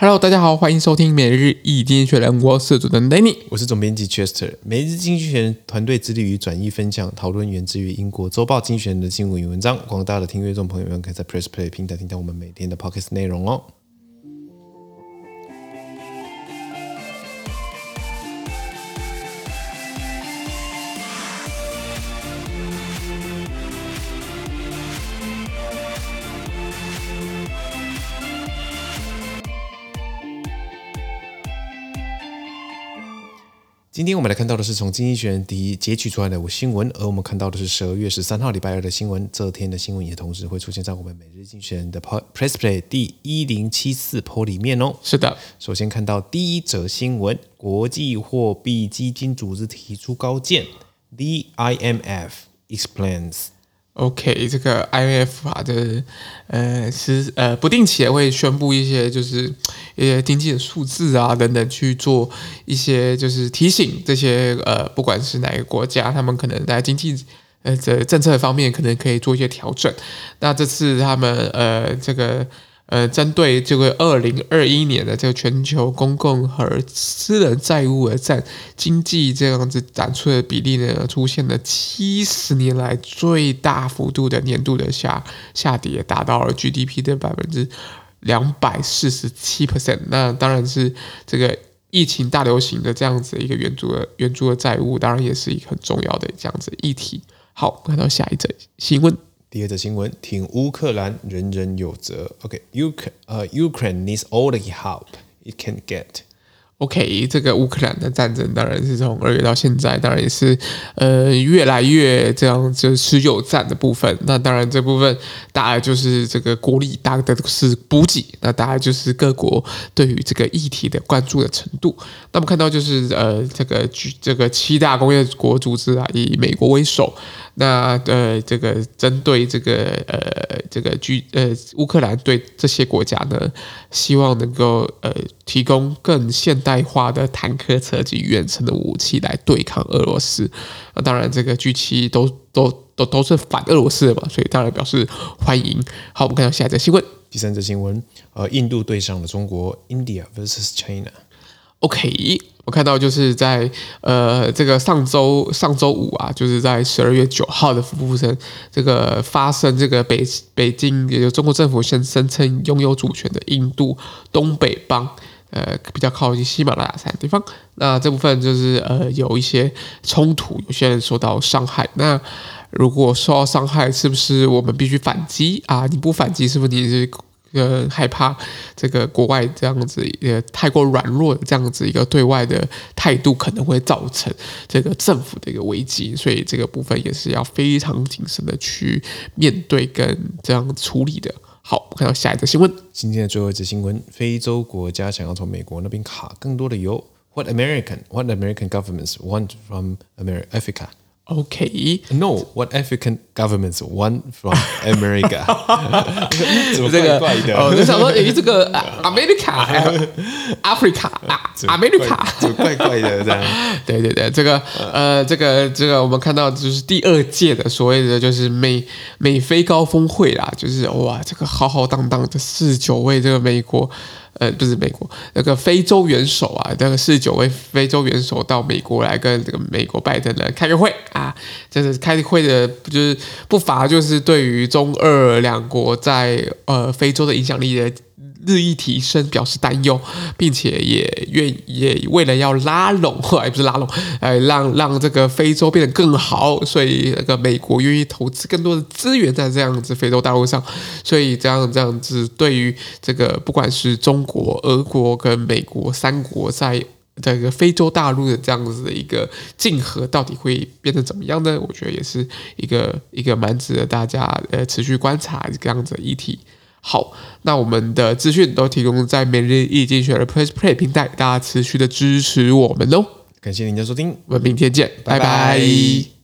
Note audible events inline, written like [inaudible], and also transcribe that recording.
Hello，大家好，欢迎收听每日一经济学人，我是主持人 Danny，我是总编辑 Chester。每日经济学人团队致力于转译分享、讨论源自于英国周报《经济学人》的新闻与文章。广大的听阅众朋友们可以在 Press Play 平台听到我们每天的 Podcast 内容哦。今天我们来看到的是从《经济学人》第一截取出来的新闻，而我们看到的是十二月十三号礼拜二的新闻。这天的新闻也同时会出现在我们每日经济学人的 Press Play 第一零七四 Po 里面哦。是的，首先看到第一则新闻：国际货币基金组织提出高见，The IMF explains。OK，这个 IMF 啊，就是呃是呃不定期也会宣布一些就是一些经济的数字啊等等，去做一些就是提醒这些呃不管是哪个国家，他们可能在经济呃这政策方面可能可以做一些调整。那这次他们呃这个。呃，针对这个二零二一年的这个全球公共和私人债务而占经济这样子展出的比例呢，出现了七十年来最大幅度的年度的下下跌，达到了 GDP 的百分之两百四十七 percent。那当然是这个疫情大流行的这样子一个援助的援助的债务，当然也是一个很重要的这样子议题。好我，看到下一则新闻。第二则新闻，挺乌克兰，人人有责。OK，Ukraine，呃，Ukraine needs all the help it can get。OK，这个乌克兰的战争当然是从二月到现在，当然也是呃越来越这样就持久战的部分。那当然这部分大概就是这个国力大概都是补给，那大概就是各国对于这个议题的关注的程度。那么看到就是呃这个这个七大工业国组织啊，以美国为首。那呃，这个针对这个呃，这个居呃乌克兰对这些国家呢，希望能够呃提供更现代化的坦克车及远程的武器来对抗俄罗斯。那当然，这个 G7 都都都都是反俄罗斯的嘛，所以当然表示欢迎。好，我们看到下一则新闻。第三则新闻，呃，印度对上了中国，India versus China。OK。我看到就是在呃这个上周上周五啊，就是在十二月九号的福布森这个发生这个北北京也就中国政府先声称拥有主权的印度东北邦，呃比较靠近喜马拉雅山地方，那这部分就是呃有一些冲突，有些人受到伤害。那如果受到伤害，是不是我们必须反击啊？你不反击，是不是你是？呃，害怕这个国外这样子呃太过软弱的这样子一个对外的态度，可能会造成这个政府的一个危机，所以这个部分也是要非常谨慎的去面对跟这样处理的。好，我看到下一则新闻，今天的最后一则新闻：非洲国家想要从美国那边卡更多的油。What American, what American governments want from America, Africa? OK，No，what African governments want from America？怎 [laughs] 么怪怪的？哦，就想说，诶，这个 America，Africa，America，怎么怪怪的这样？[laughs] 对对对，这个呃，这个这个，我们看到就是第二届的所谓的就是美美非高峰会啦，就是哇，这个浩浩荡荡的四十九位这个美国。呃，不是美国那个非洲元首啊，那个四十九位非洲元首到美国来跟这个美国拜登来开个会啊，就是开会的，就是不乏就是对于中俄两国在呃非洲的影响力的。日益提升，表示担忧，并且也愿也为了要拉拢，或者不是拉拢，呃，让让这个非洲变得更好，所以那个美国愿意投资更多的资源在这样子非洲大陆上，所以这样这样子，对于这个不管是中国、俄国跟美国三国在这个非洲大陆的这样子的一个竞合，到底会变成怎么样呢？我觉得也是一个一个蛮值得大家呃持续观察这样子的议题。好，那我们的资讯都提供在每日易经济学的 Press Play 平台，大家持续的支持我们哦。感谢您的收听，我们明天见，拜拜。拜拜。